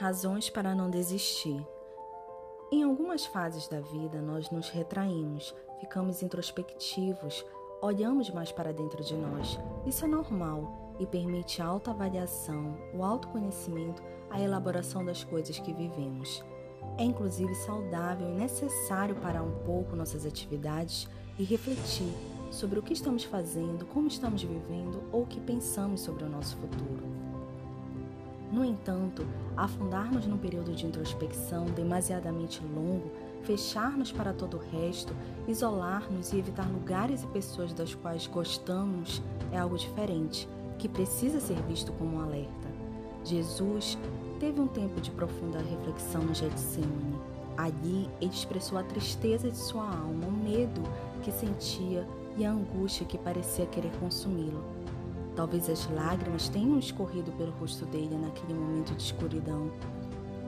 Razões para não desistir. Em algumas fases da vida, nós nos retraímos, ficamos introspectivos, olhamos mais para dentro de nós. Isso é normal e permite a autoavaliação, o autoconhecimento, a elaboração das coisas que vivemos. É inclusive saudável e necessário parar um pouco nossas atividades e refletir sobre o que estamos fazendo, como estamos vivendo ou o que pensamos sobre o nosso futuro. No entanto, afundar-nos num período de introspecção demasiadamente longo, fechar-nos para todo o resto, isolar-nos e evitar lugares e pessoas das quais gostamos é algo diferente, que precisa ser visto como um alerta. Jesus teve um tempo de profunda reflexão no Getsemane. Ali, ele expressou a tristeza de sua alma, o medo que sentia e a angústia que parecia querer consumi-lo. Talvez as lágrimas tenham escorrido pelo rosto dele naquele momento de escuridão.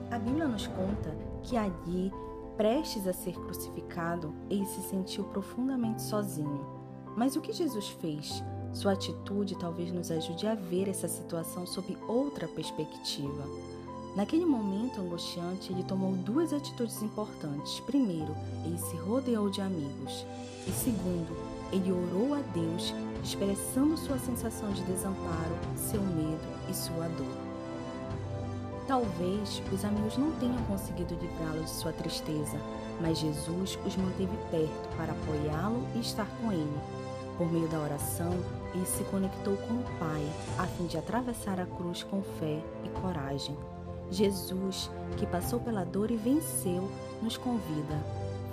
A Bíblia nos conta que ali, prestes a ser crucificado, ele se sentiu profundamente sozinho. Mas o que Jesus fez? Sua atitude talvez nos ajude a ver essa situação sob outra perspectiva. Naquele momento angustiante, ele tomou duas atitudes importantes. Primeiro, ele se rodeou de amigos. E segundo, ele orou a Deus expressando sua sensação de desamparo, seu medo e sua dor. Talvez os amigos não tenham conseguido livrá-lo de sua tristeza, mas Jesus os manteve perto para apoiá-lo e estar com ele. Por meio da oração, ele se conectou com o Pai, a fim de atravessar a cruz com fé e coragem. Jesus, que passou pela dor e venceu, nos convida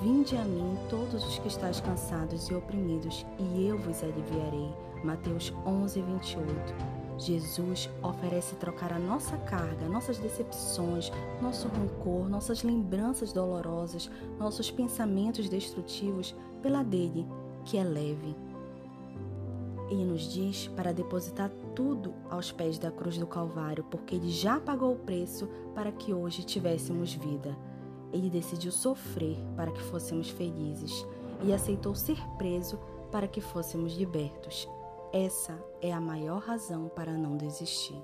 Vinde a mim todos os que estáis cansados e oprimidos, e eu vos aliviarei. Mateus 11, 28. Jesus oferece trocar a nossa carga, nossas decepções, nosso rancor, nossas lembranças dolorosas, nossos pensamentos destrutivos pela dele, que é leve. Ele nos diz para depositar tudo aos pés da cruz do Calvário, porque ele já pagou o preço para que hoje tivéssemos vida. Ele decidiu sofrer para que fôssemos felizes e aceitou ser preso para que fôssemos libertos. Essa é a maior razão para não desistir.